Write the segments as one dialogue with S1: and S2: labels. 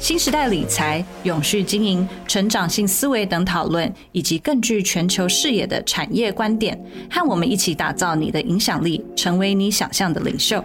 S1: 新时代理财、永续经营、成长性思维等讨论，以及更具全球视野的产业观点，和我们一起打造你的影响力，成为你想象的领袖。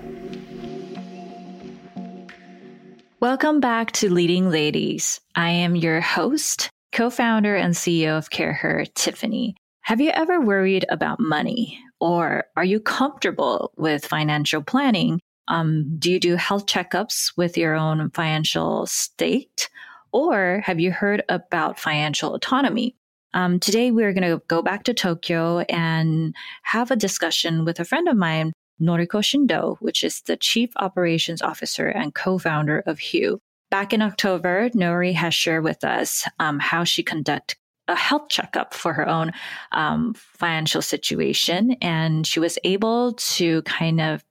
S1: Welcome back to Leading Ladies. I am your host, co-founder and CEO of CareHer, Tiffany. Have you ever worried about money? Or are you comfortable with financial planning um, do you do health checkups with your own financial state? Or have you heard about financial autonomy? Um, today, we're going to go back to Tokyo and have a discussion with a friend of mine, Noriko Shindo, which is the Chief Operations Officer and co founder of Hue. Back in October, Nori has shared with us um, how she conduct a health checkup for her own um, financial situation. And she was able to kind of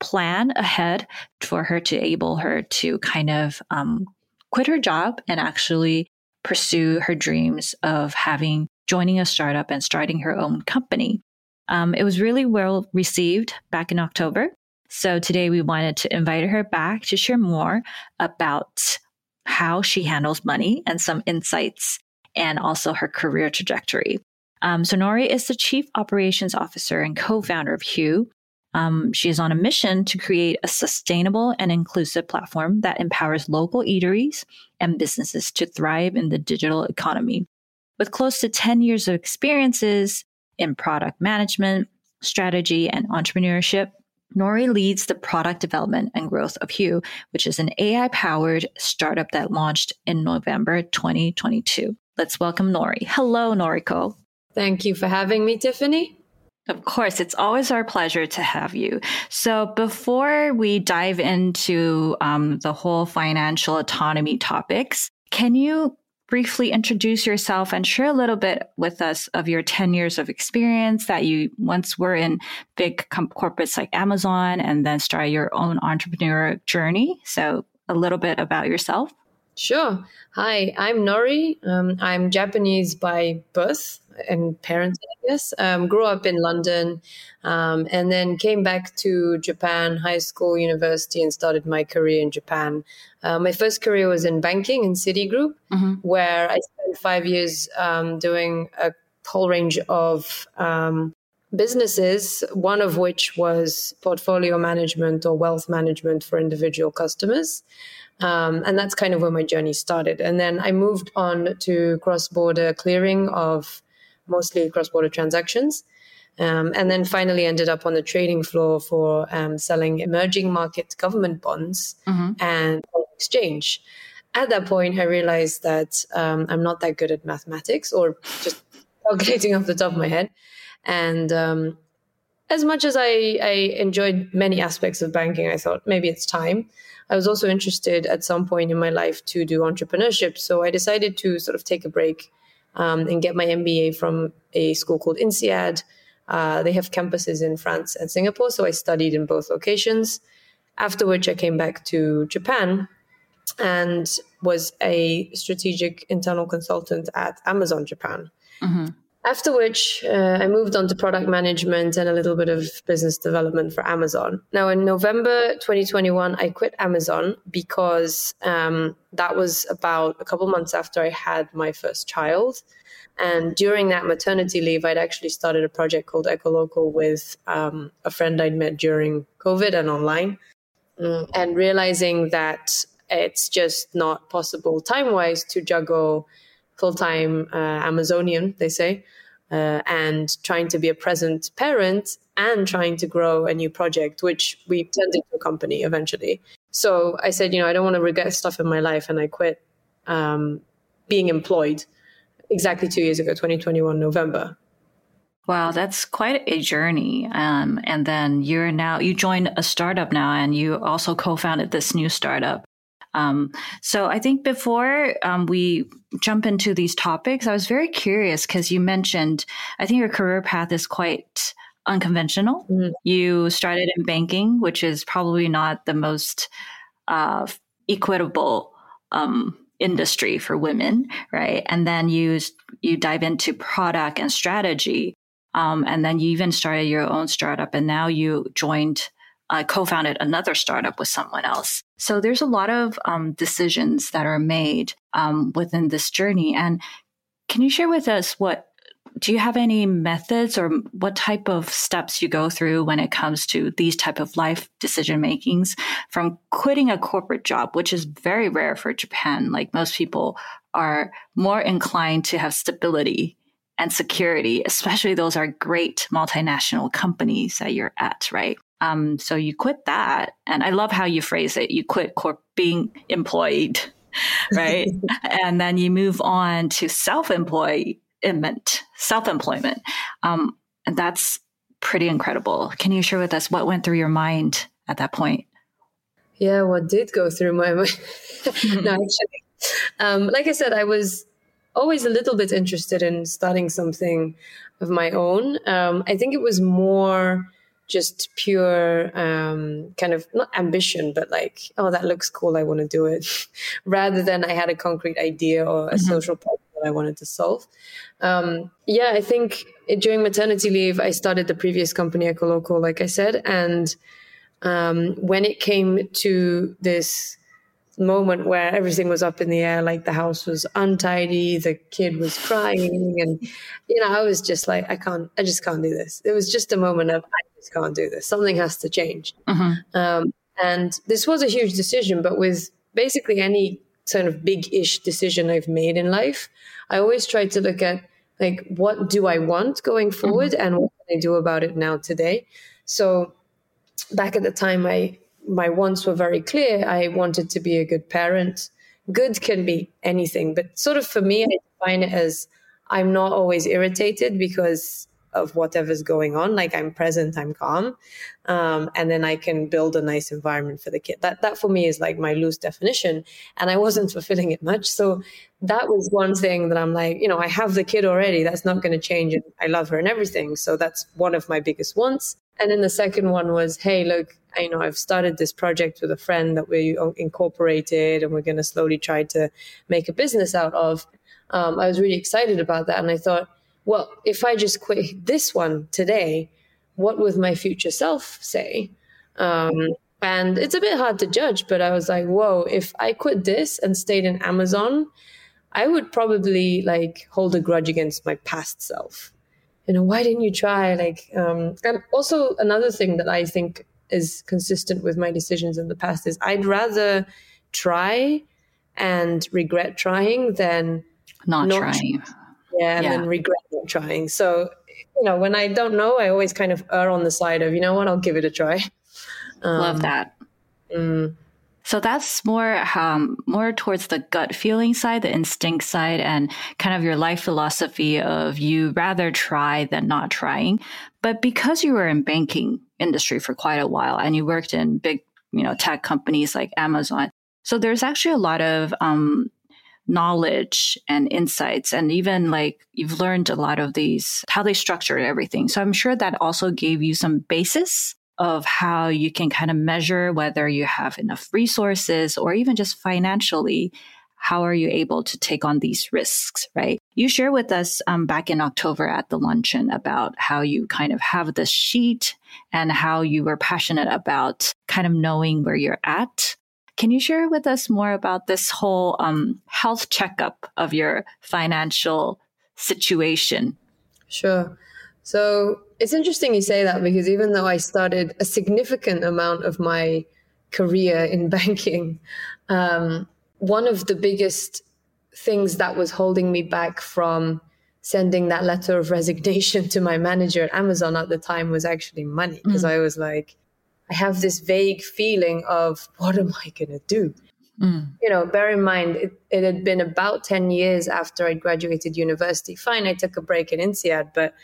S1: plan ahead for her to able her to kind of um, quit her job and actually pursue her dreams of having joining a startup and starting her own company. Um, it was really well received back in October. So today we wanted to invite her back to share more about how she handles money and some insights and also her career trajectory. Um, so Nori is the chief operations officer and co-founder of Hue. Um, she is on a mission to create a sustainable and inclusive platform that empowers local eateries and businesses to thrive in the digital economy. With close to 10 years of experiences in product management, strategy, and entrepreneurship, Nori leads the product development and growth of Hue, which is an AI powered startup that launched in November 2022. Let's welcome Nori. Hello, Noriko.
S2: Thank you for having me, Tiffany.
S1: Of course, it's always our pleasure to have you. So, before we dive into um, the whole financial autonomy topics, can you briefly introduce yourself and share a little bit with us of your 10 years of experience that you once were in big com- corporates like Amazon and then started your own entrepreneur journey? So, a little bit about yourself.
S2: Sure. Hi, I'm Nori. Um, I'm Japanese by birth and parents, I guess. Um, grew up in London um, and then came back to Japan, high school, university, and started my career in Japan. Uh, my first career was in banking in Citigroup, mm-hmm. where I spent five years um, doing a whole range of um, businesses, one of which was portfolio management or wealth management for individual customers. Um, and that's kind of where my journey started. And then I moved on to cross border clearing of mostly cross border transactions. Um, and then finally ended up on the trading floor for um, selling emerging market government bonds mm-hmm. and exchange. At that point, I realized that um, I'm not that good at mathematics or just calculating off the top of my head. And um, as much as I, I enjoyed many aspects of banking, I thought maybe it's time. I was also interested at some point in my life to do entrepreneurship. So I decided to sort of take a break um, and get my MBA from a school called INSEAD. Uh, they have campuses in France and Singapore. So I studied in both locations. After which I came back to Japan and was a strategic internal consultant at Amazon Japan. Mm-hmm. After which, uh, I moved on to product management and a little bit of business development for Amazon. Now, in November 2021, I quit Amazon because um, that was about a couple months after I had my first child. And during that maternity leave, I'd actually started a project called Ecolocal with um, a friend I'd met during COVID and online. Mm, and realizing that it's just not possible time wise to juggle full time uh, Amazonian, they say, uh, and trying to be a present parent and trying to grow a new project, which we turned into a company eventually. So I said, you know, I don't want to regret stuff in my life, and I quit um, being employed exactly two years ago, 2021 November.
S1: Wow, that's quite a journey. Um, and then you're now, you joined a startup now and you also co founded this new startup. Um, so I think before um, we jump into these topics, I was very curious because you mentioned, I think your career path is quite unconventional. Mm-hmm. You started in banking, which is probably not the most uh, equitable um, industry for women, right? And then you you dive into product and strategy, um, and then you even started your own startup, and now you joined. Uh, co-founded another startup with someone else. So there's a lot of um, decisions that are made um, within this journey. And can you share with us what do you have any methods or what type of steps you go through when it comes to these type of life decision makings from quitting a corporate job which is very rare for japan like most people are more inclined to have stability and security especially those are great multinational companies that you're at right um, so you quit that and i love how you phrase it you quit corp being employed right and then you move on to self-employed employment, self employment. Um, and that's pretty incredible. Can you share with us what went through your mind at that point?
S2: Yeah, what did go through my mind? no, actually, um, like I said, I was always a little bit interested in starting something of my own. Um, I think it was more just pure um, kind of not ambition, but like, oh, that looks cool. I want to do it, rather than I had a concrete idea or a mm-hmm. social problem that I wanted to solve. Um, yeah, I think during maternity leave, I started the previous company, Ecolocal, like I said. And um, when it came to this moment where everything was up in the air, like the house was untidy, the kid was crying, and you know, I was just like, I can't, I just can't do this. It was just a moment of, I just can't do this. Something has to change. Mm-hmm. Um, and this was a huge decision, but with basically any sort of big ish decision I've made in life, I always try to look at like, what do I want going forward mm-hmm. and what can I do about it now today? So back at the time, I, my wants were very clear. I wanted to be a good parent. Good can be anything, but sort of for me, I define it as I'm not always irritated because of whatever's going on. Like I'm present, I'm calm, um, and then I can build a nice environment for the kid. That that for me is like my loose definition, and I wasn't fulfilling it much. So that was one thing that I'm like, you know, I have the kid already. That's not going to change, and I love her and everything. So that's one of my biggest wants. And then the second one was, hey, look, you know, I've started this project with a friend that we incorporated, and we're going to slowly try to make a business out of. Um, I was really excited about that, and I thought well, if I just quit this one today, what would my future self say? Um, and it's a bit hard to judge, but I was like, whoa, if I quit this and stayed in Amazon, I would probably like hold a grudge against my past self. You know, why didn't you try? Like, um, and also another thing that I think is consistent with my decisions in the past is I'd rather try and regret trying than
S1: not, not trying. Try
S2: yeah, and yeah. then regret not trying. So, you know, when I don't know, I always kind of err on the side of, you know what, I'll give it a try.
S1: Um, Love that. Mm. So that's more um, more towards the gut feeling side, the instinct side, and kind of your life philosophy of you rather try than not trying. But because you were in banking industry for quite a while and you worked in big, you know, tech companies like Amazon, so there's actually a lot of um, knowledge and insights and even like you've learned a lot of these how they structured everything so i'm sure that also gave you some basis of how you can kind of measure whether you have enough resources or even just financially how are you able to take on these risks right you share with us um, back in october at the luncheon about how you kind of have this sheet and how you were passionate about kind of knowing where you're at can you share with us more about this whole um, health checkup of your financial situation?
S2: Sure. So it's interesting you say that because even though I started a significant amount of my career in banking, um, one of the biggest things that was holding me back from sending that letter of resignation to my manager at Amazon at the time was actually money because mm. I was like, I have this vague feeling of what am I going to do? Mm. You know, bear in mind, it, it, had been about 10 years after I graduated university. Fine, I took a break in INSEAD, but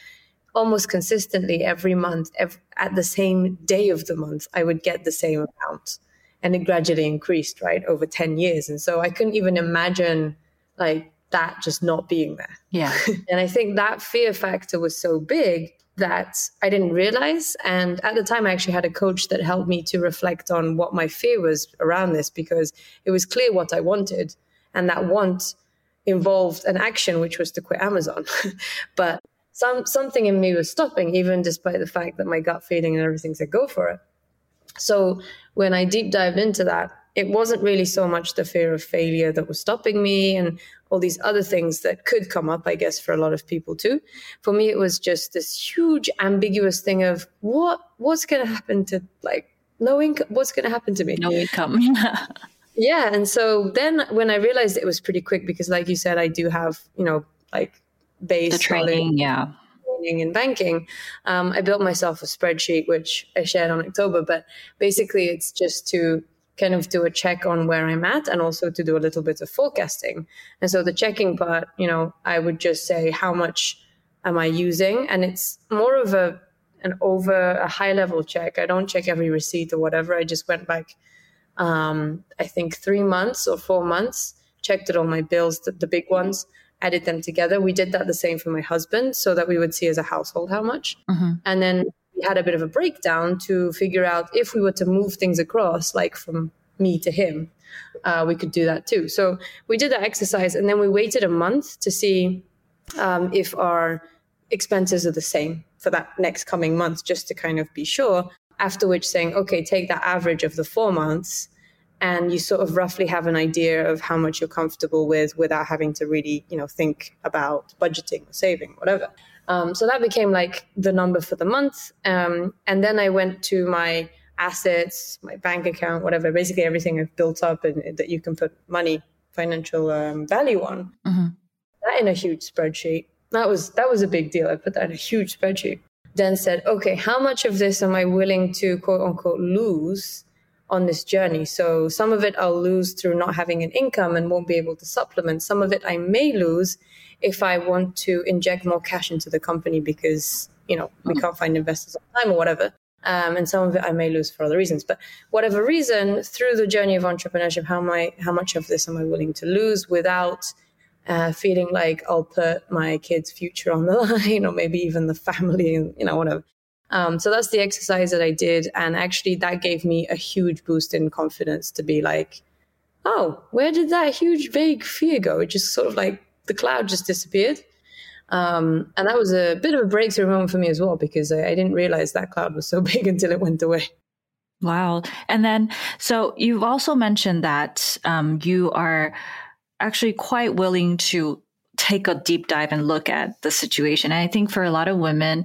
S2: almost consistently every month, at the same day of the month, I would get the same amount. And it gradually increased, right, over 10 years. And so I couldn't even imagine like that just not being there.
S1: Yeah.
S2: and I think that fear factor was so big that I didn't realize. And at the time, I actually had a coach that helped me to reflect on what my fear was around this because it was clear what I wanted. And that want involved an action, which was to quit Amazon. but some, something in me was stopping, even despite the fact that my gut feeling and everything said go for it. So when I deep dived into that, it wasn't really so much the fear of failure that was stopping me and all these other things that could come up, I guess, for a lot of people too. For me, it was just this huge ambiguous thing of what what's going to happen to like no income. What's going to happen to me?
S1: No income.
S2: yeah, and so then when I realized it was pretty quick because, like you said, I do have you know like base
S1: the training, yeah.
S2: Training in banking, um, I built myself a spreadsheet which I shared on October. But basically, it's just to kind of do a check on where I'm at and also to do a little bit of forecasting. And so the checking part, you know, I would just say how much am I using? And it's more of a an over a high level check. I don't check every receipt or whatever. I just went back um, I think three months or four months, checked at all my bills, the, the big ones, added them together. We did that the same for my husband so that we would see as a household how much. Mm-hmm. And then we had a bit of a breakdown to figure out if we were to move things across, like from me to him, uh, we could do that too. So we did that exercise, and then we waited a month to see um, if our expenses are the same for that next coming month, just to kind of be sure. After which, saying, okay, take that average of the four months, and you sort of roughly have an idea of how much you're comfortable with without having to really, you know, think about budgeting or saving, whatever. Um, so that became like the number for the month. Um, and then I went to my assets, my bank account, whatever, basically everything I've built up and that you can put money, financial um, value on. Mm-hmm. That in a huge spreadsheet. That was that was a big deal. I put that in a huge spreadsheet. Then said, okay, how much of this am I willing to quote unquote lose on this journey? So some of it I'll lose through not having an income and won't be able to supplement. Some of it I may lose if I want to inject more cash into the company because, you know, we can't find investors on time or whatever. Um, and some of it I may lose for other reasons. But whatever reason, through the journey of entrepreneurship, how am I, how much of this am I willing to lose without uh, feeling like I'll put my kid's future on the line, or maybe even the family, and you know whatever. Um, so that's the exercise that I did, and actually that gave me a huge boost in confidence to be like, oh, where did that huge vague fear go? It just sort of like the cloud just disappeared. Um, and that was a bit of a breakthrough moment for me as well because I, I didn't realize that cloud was so big until it went away.
S1: Wow. And then, so you've also mentioned that um, you are actually quite willing to take a deep dive and look at the situation. And I think for a lot of women,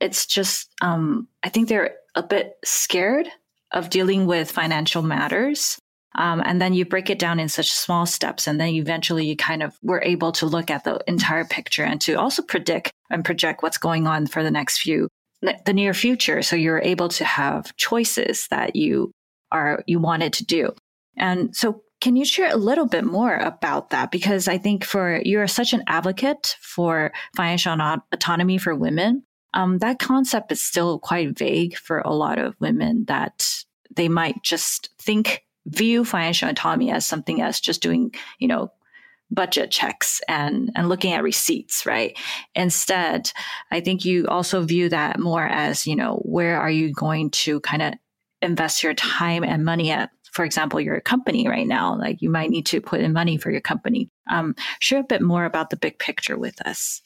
S1: it's just, um, I think they're a bit scared of dealing with financial matters. Um, and then you break it down in such small steps. And then eventually you kind of were able to look at the entire picture and to also predict and project what's going on for the next few, the near future. So you're able to have choices that you are, you wanted to do. And so can you share a little bit more about that? Because I think for you're such an advocate for financial autonomy for women. Um, that concept is still quite vague for a lot of women that they might just think view financial autonomy as something as just doing, you know, budget checks and and looking at receipts right? Instead i think you also view that more as you know where are you going to kind of invest your time and money at for example your company right now? Like you might need to put in money for your company. Um, share a bit more about the big picture with us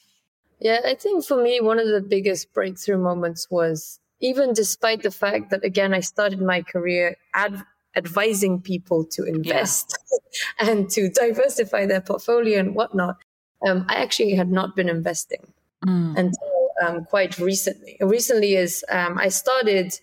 S2: yeah i think for me one of the biggest breakthrough moments was even despite the fact that again i started my career ad- advising people to invest yeah. and to diversify their portfolio and whatnot, um, I actually had not been investing mm. until um, quite recently. Recently is um, I started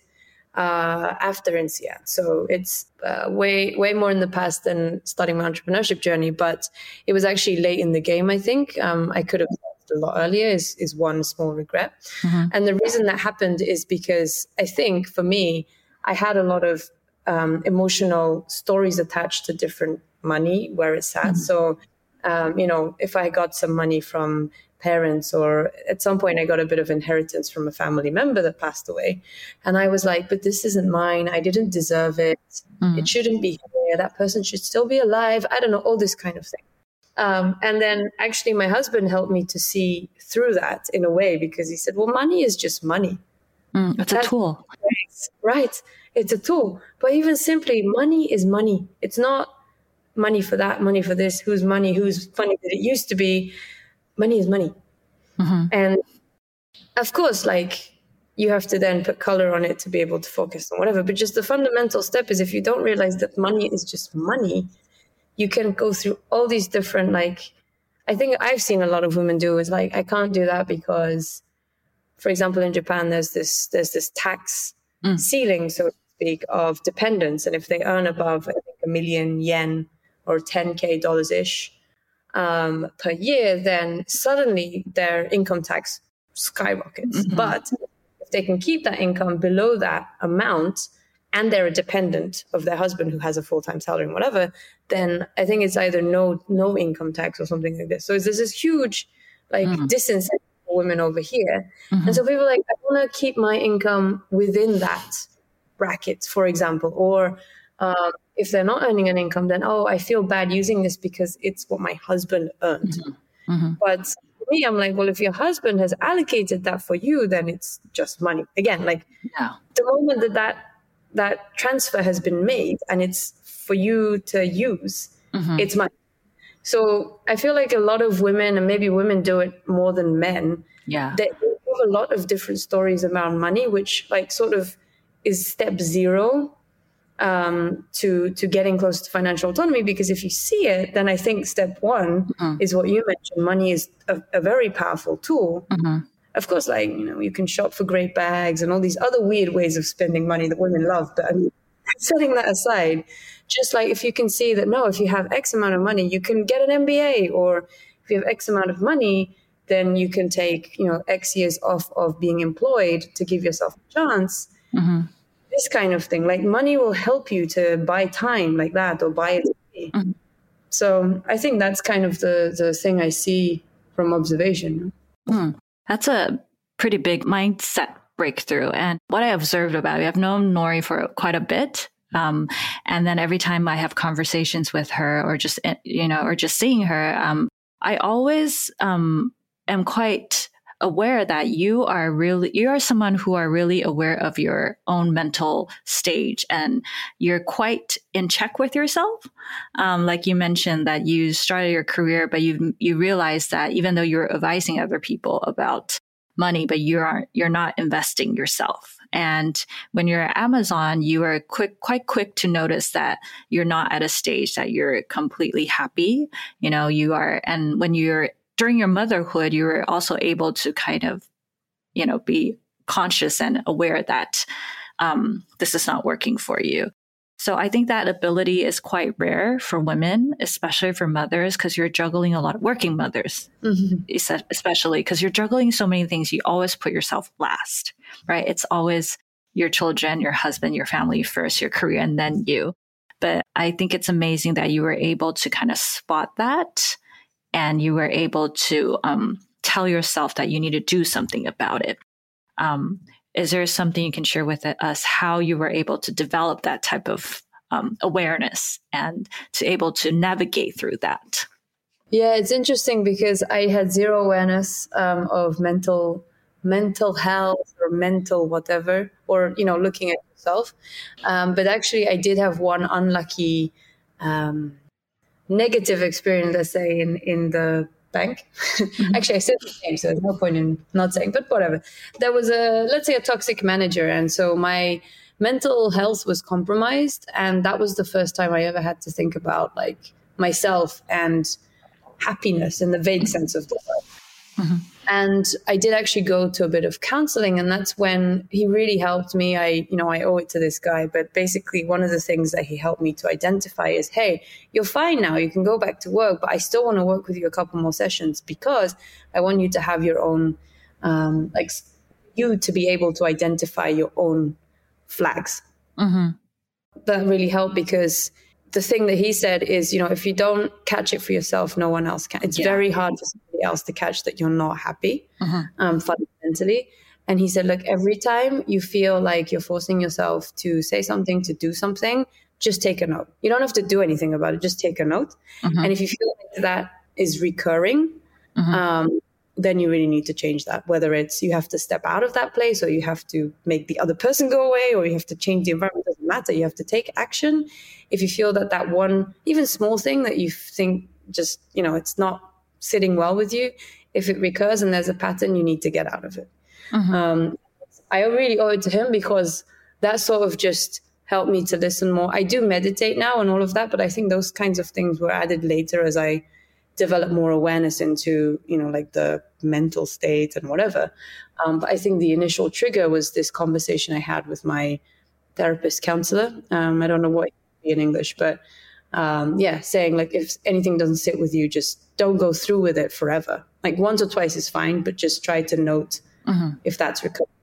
S2: uh, after INSEAD, so it's uh, way way more in the past than starting my entrepreneurship journey. But it was actually late in the game. I think um, I could have a lot earlier. Is is one small regret, mm-hmm. and the reason that happened is because I think for me I had a lot of um, emotional stories attached to different money where it's at. Mm-hmm. So, um, you know, if I got some money from parents or at some point I got a bit of inheritance from a family member that passed away. And I was like, but this isn't mine. I didn't deserve it. Mm-hmm. It shouldn't be here. That person should still be alive. I don't know, all this kind of thing. Um, and then actually, my husband helped me to see through that in a way because he said, well, money is just money.
S1: Mm, it's That's, a tool.
S2: Right. It's a tool. But even simply, money is money. It's not money for that, money for this, whose money, whose funny that it used to be. Money is money. Mm-hmm. And of course, like you have to then put color on it to be able to focus on whatever. But just the fundamental step is if you don't realize that money is just money, you can go through all these different like I think I've seen a lot of women do is like I can't do that because for example in Japan there's this there's this tax mm. ceiling so to speak of dependents and if they earn above I think a million yen or 10k dollars ish um, per year then suddenly their income tax skyrockets mm-hmm. but if they can keep that income below that amount and they're a dependent of their husband who has a full-time salary and whatever then i think it's either no no income tax or something like this so there's this huge like mm. disincentive for women over here mm-hmm. and so people like i want to keep my income within that bracket for example or um, if they're not earning an income then oh i feel bad using this because it's what my husband earned mm-hmm. Mm-hmm. but for me i'm like well if your husband has allocated that for you then it's just money again like yeah. the moment that that that transfer has been made and it's for you to use, mm-hmm. it's money. So I feel like a lot of women, and maybe women do it more than men.
S1: Yeah.
S2: They have a lot of different stories around money, which like sort of is step zero um, to to getting close to financial autonomy. Because if you see it, then I think step one mm-hmm. is what you mentioned. Money is a, a very powerful tool. Mm-hmm of course, like, you know, you can shop for great bags and all these other weird ways of spending money that women love. But I mean, setting that aside, just like if you can see that, no, if you have X amount of money, you can get an MBA, or if you have X amount of money, then you can take, you know, X years off of being employed to give yourself a chance. Mm-hmm. This kind of thing, like money will help you to buy time like that or buy it. Mm-hmm. So I think that's kind of the, the thing I see from observation.
S1: Mm. That's a pretty big mindset breakthrough. And what I observed about you, I've known Nori for quite a bit. Um, and then every time I have conversations with her or just, eh, you know, or just seeing her, um, I always, um, am quite aware that you are really, you are someone who are really aware of your own mental stage and you're quite in check with yourself. Um, like you mentioned that you started your career, but you, you realize that even though you're advising other people about money, but you aren't, you're not investing yourself. And when you're at Amazon, you are quick, quite quick to notice that you're not at a stage that you're completely happy. You know, you are, and when you're during your motherhood, you were also able to kind of, you know, be conscious and aware that um, this is not working for you. So I think that ability is quite rare for women, especially for mothers, because you're juggling a lot of working mothers, mm-hmm. especially because you're juggling so many things. You always put yourself last, right? It's always your children, your husband, your family first, your career, and then you. But I think it's amazing that you were able to kind of spot that and you were able to um, tell yourself that you need to do something about it. Um, is there something you can share with us how you were able to develop that type of um, awareness and to able to navigate through that?
S2: Yeah, it's interesting because I had zero awareness um, of mental mental health or mental whatever, or you know, looking at yourself. Um, but actually, I did have one unlucky um, negative experience, let's say, in, in the bank. Mm-hmm. Actually, I said the name, so there's no point in not saying, but whatever. There was a, let's say, a toxic manager. And so my mental health was compromised. And that was the first time I ever had to think about like myself and happiness in the vague sense of the word. Mm-hmm. And I did actually go to a bit of counseling, and that's when he really helped me. I, you know, I owe it to this guy, but basically, one of the things that he helped me to identify is hey, you're fine now. You can go back to work, but I still want to work with you a couple more sessions because I want you to have your own, um, like, you to be able to identify your own flags. Mm-hmm. That really helped because the thing that he said is, you know, if you don't catch it for yourself, no one else can. It's yeah. very hard for somebody else to catch that you're not happy uh-huh. um, fundamentally. And he said, look, every time you feel like you're forcing yourself to say something, to do something, just take a note. You don't have to do anything about it. Just take a note. Uh-huh. And if you feel like that is recurring, mm-hmm. um, then you really need to change that. Whether it's you have to step out of that place, or you have to make the other person go away, or you have to change the environment. It doesn't matter. You have to take action. If you feel that that one, even small thing that you think just you know it's not sitting well with you, if it recurs and there's a pattern, you need to get out of it. Mm-hmm. Um, I really owe it to him because that sort of just helped me to listen more. I do meditate now and all of that, but I think those kinds of things were added later as I developed more awareness into, you know, like the mental state and whatever. Um, but I think the initial trigger was this conversation I had with my therapist counselor. Um, I don't know what in English, but um, yeah, saying like if anything doesn't sit with you, just don't go through with it forever. Like once or twice is fine, but just try to note mm-hmm. if that's recovery.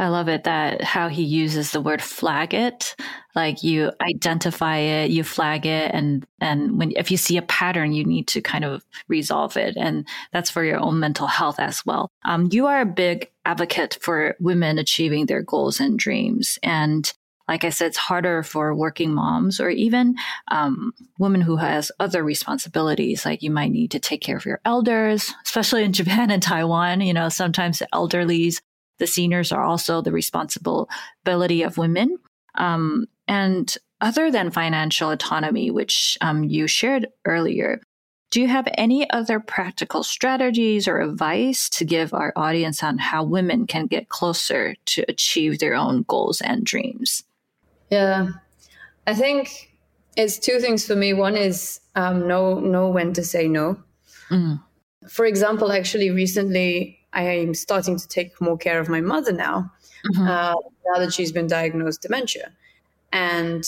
S1: I love it that how he uses the word flag it. Like you identify it, you flag it, and and when if you see a pattern, you need to kind of resolve it, and that's for your own mental health as well. Um, you are a big advocate for women achieving their goals and dreams, and like I said, it's harder for working moms or even um, women who has other responsibilities. Like you might need to take care of your elders, especially in Japan and Taiwan. You know, sometimes the elderlies the seniors are also the responsibility of women. Um, and other than financial autonomy, which um, you shared earlier, do you have any other practical strategies or advice to give our audience on how women can get closer to achieve their own goals and dreams?
S2: Yeah, I think it's two things for me. One is um, know know when to say no. Mm. For example, actually, recently I am starting to take more care of my mother now, mm-hmm. uh, now that she's been diagnosed dementia. And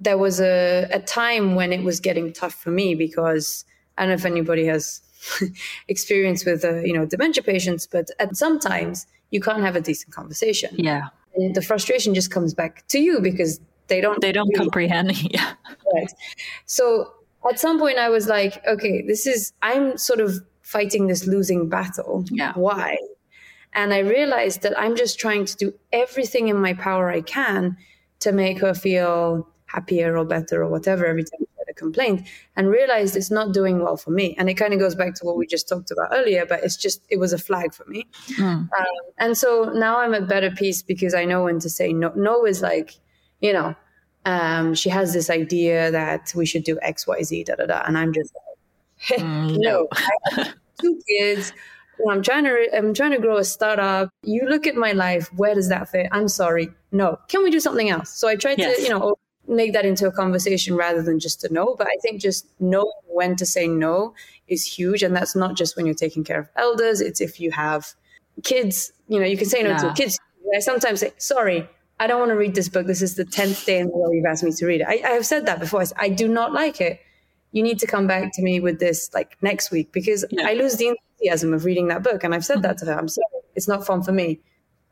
S2: there was a, a time when it was getting tough for me because I don't know if anybody has experience with uh, you know dementia patients, but at sometimes you can't have a decent conversation.
S1: Yeah,
S2: and the frustration just comes back to you because they don't
S1: they don't really comprehend. yeah,
S2: right. So at some point, I was like, okay, this is I'm sort of fighting this losing battle.
S1: Yeah.
S2: Why? And I realized that I'm just trying to do everything in my power I can to make her feel happier or better or whatever every time I had a complaint and realized it's not doing well for me. And it kind of goes back to what we just talked about earlier, but it's just, it was a flag for me. Mm. Um, and so now I'm at better peace because I know when to say no. No is like, you know, um, she has this idea that we should do X, Y, Z, da, da, da. And I'm just like, mm, no. no two kids. I'm trying to I'm trying to grow a startup. You look at my life. Where does that fit? I'm sorry. No. Can we do something else? So I tried yes. to, you know, make that into a conversation rather than just a no. But I think just knowing when to say no is huge. And that's not just when you're taking care of elders. It's if you have kids, you know, you can say no yeah. to kids. I sometimes say, sorry, I don't want to read this book. This is the 10th day in a row you've asked me to read it. I, I have said that before. I, I do not like it you need to come back to me with this like next week because yeah. I lose the enthusiasm of reading that book. And I've said that to her. I'm sorry, it's not fun for me.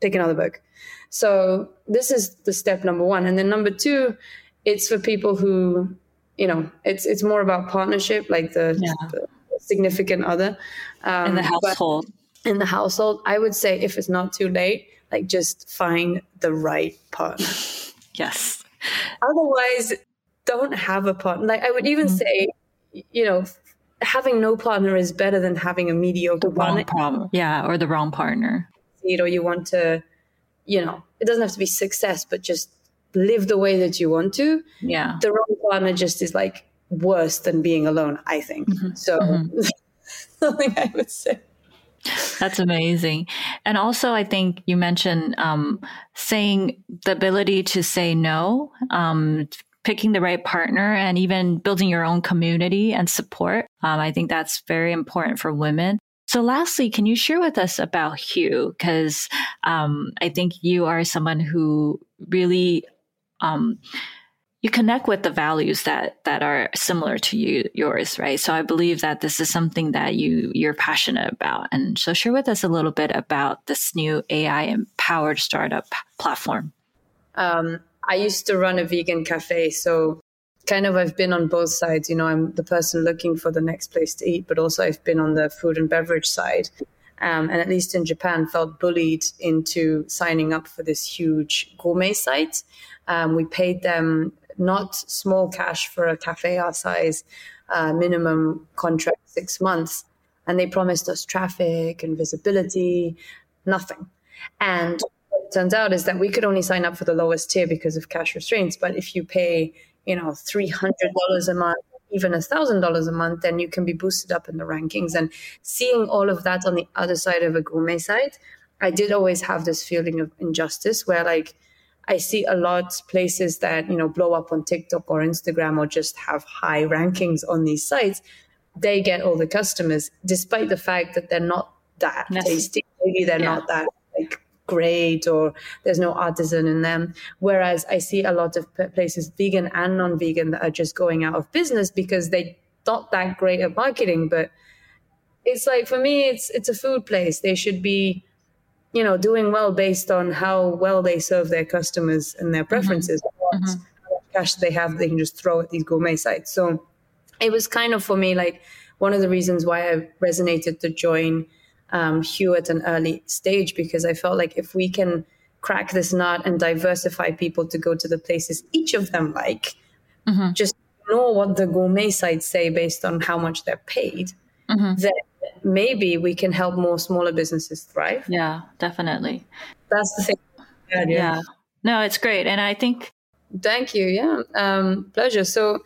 S2: Pick another book. So this is the step number one. And then number two, it's for people who, you know, it's it's more about partnership, like the, yeah. the significant other.
S1: Um, in the household.
S2: In the household, I would say if it's not too late, like just find the right partner.
S1: yes.
S2: Otherwise, don't have a partner. Like I would even mm-hmm. say, you know, having no partner is better than having a mediocre
S1: the partner. Problem. Yeah, or the wrong partner.
S2: You know, you want to, you know, it doesn't have to be success, but just live the way that you want to.
S1: Yeah.
S2: The wrong partner just is like worse than being alone, I think. Mm-hmm. So mm-hmm. something I would say.
S1: That's amazing. And also, I think you mentioned um, saying the ability to say no, um, picking the right partner and even building your own community and support. Um, I think that's very important for women. So, lastly, can you share with us about Hue? Because um, I think you are someone who really um, you connect with the values that that are similar to you yours, right? So, I believe that this is something that you you're passionate about. And so, share with us a little bit about this new AI empowered startup platform.
S2: Um, I used to run a vegan cafe. So kind of I've been on both sides. You know, I'm the person looking for the next place to eat, but also I've been on the food and beverage side. Um, and at least in Japan, felt bullied into signing up for this huge gourmet site. Um, we paid them not small cash for a cafe our size, uh, minimum contract six months, and they promised us traffic and visibility, nothing. And turns out is that we could only sign up for the lowest tier because of cash restraints. But if you pay, you know, three hundred dollars a month, even a thousand dollars a month, then you can be boosted up in the rankings. And seeing all of that on the other side of a gourmet site, I did always have this feeling of injustice where like I see a lot places that, you know, blow up on TikTok or Instagram or just have high rankings on these sites. They get all the customers, despite the fact that they're not that tasty. Maybe they're yeah. not that great or there's no artisan in them. Whereas I see a lot of places, vegan and non-vegan, that are just going out of business because they not that great at marketing. But it's like for me, it's it's a food place. They should be you know, doing well based on how well they serve their customers and their mm-hmm. preferences. Mm-hmm. Much cash they have, they can just throw at these gourmet sites. So it was kind of for me like one of the reasons why I resonated to join um, Hue at an early stage because I felt like if we can crack this nut and diversify people to go to the places each of them like, mm-hmm. just know what the gourmet sites say based on how much they're paid, mm-hmm. then maybe we can help more smaller businesses thrive.
S1: Yeah, definitely.
S2: That's the thing.
S1: Yeah. yeah. No, it's great. And I think.
S2: Thank you. Yeah. Um, pleasure. So,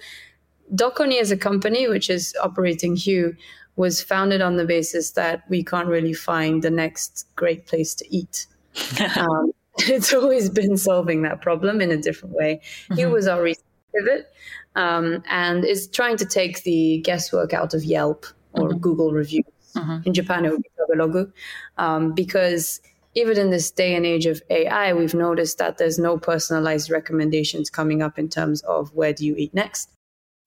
S2: Dokoni as a company, which is operating Hue, was founded on the basis that we can't really find the next great place to eat. um, it's always been solving that problem in a different way. Mm-hmm. Hue was our recent pivot um, and is trying to take the guesswork out of Yelp or mm-hmm. Google reviews. Mm-hmm. In Japan, it would be Tabelog, um, because even in this day and age of AI, we've noticed that there's no personalized recommendations coming up in terms of where do you eat next.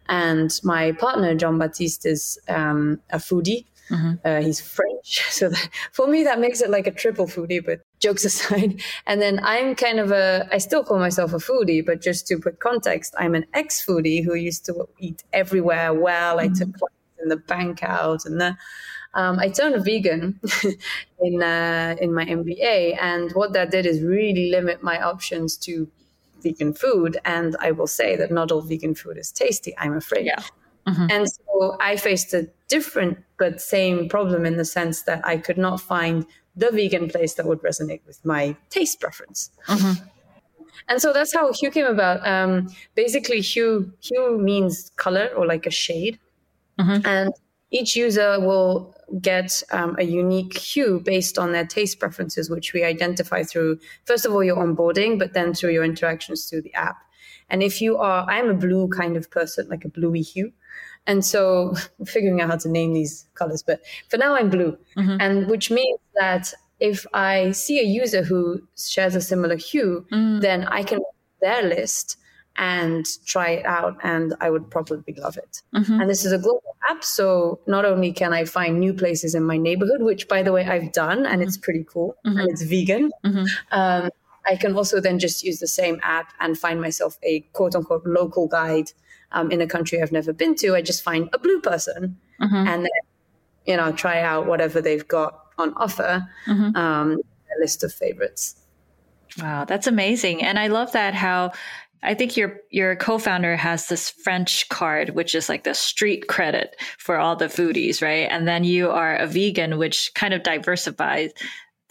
S2: And my partner, John Baptiste, is um, a foodie. Mm-hmm. Uh, he's French. So that, for me, that makes it like a triple foodie, but jokes aside. And then I'm kind of a, I still call myself a foodie, but just to put context, I'm an ex foodie who used to eat everywhere well. Mm-hmm. I took in the bank out and the um, I turned vegan in uh, in my MBA, and what that did is really limit my options to vegan food. And I will say that not all vegan food is tasty. I'm afraid.
S1: Yeah.
S2: Mm-hmm. And so I faced a different but same problem in the sense that I could not find the vegan place that would resonate with my taste preference. Mm-hmm. And so that's how hue came about. Um, basically, hue hue means color or like a shade. Mm-hmm. And each user will get um, a unique hue based on their taste preferences, which we identify through, first of all, your onboarding, but then through your interactions through the app. And if you are, I'm a blue kind of person, like a bluey hue. And so figuring out how to name these colors, but for now I'm blue. Mm-hmm. And which means that if I see a user who shares a similar hue, mm. then I can their list and try it out and I would probably love it. Mm-hmm. And this is a global app. So not only can I find new places in my neighborhood, which by the way, I've done and it's pretty cool mm-hmm. and it's vegan. Mm-hmm. Um, I can also then just use the same app and find myself a quote unquote local guide um, in a country I've never been to. I just find a blue person mm-hmm. and then, you know, try out whatever they've got on offer, mm-hmm. um, a list of favorites.
S1: Wow, that's amazing. And I love that how I think your your co-founder has this French card, which is like the street credit for all the foodies, right? And then you are a vegan, which kind of diversifies,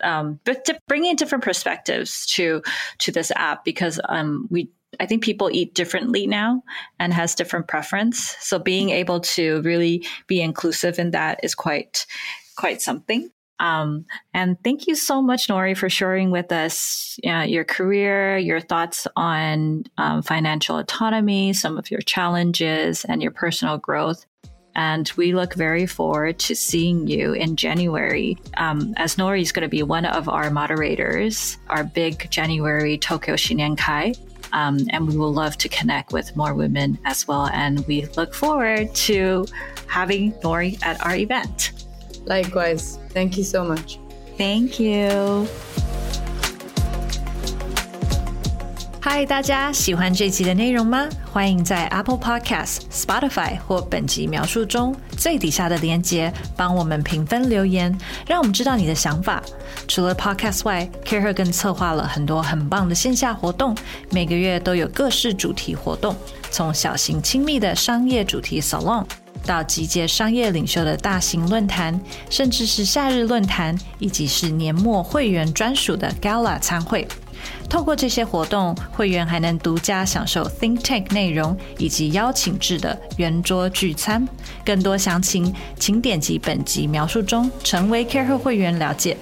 S1: um, but to bring in different perspectives to to this app because um, we I think people eat differently now and has different preference. So being able to really be inclusive in that is quite quite something. Um, and thank you so much, Nori, for sharing with us uh, your career, your thoughts on um, financial autonomy, some of your challenges, and your personal growth. And we look very forward to seeing you in January, um, as Nori is going to be one of our moderators, our big January Tokyo Shinenkai. Um, and we will love to connect with more women as well. And we look forward to having Nori at our event.
S2: Likewise. Thank you so much.
S1: Thank you. 嗨，大家喜欢这集的内容吗？欢迎在 Apple Podcast、Spotify 或本集描述中最底下的链接帮我们评分留言，让我们知道你的想法。除了 Podcast 外，Care 更策划了很多很棒的线下活动，每个月都有各式主题活动，从小型亲密的商业主题 Salon。 到集结商业领袖的大型论坛，甚至是夏日论坛，以及是年末会员专属的 Gala 参会。透过这些活动，会员还能独家享受 Think Tank 内容以及邀请制的圆桌聚餐。更多详情，请点击本集描述中成为 CareHer 会员了解。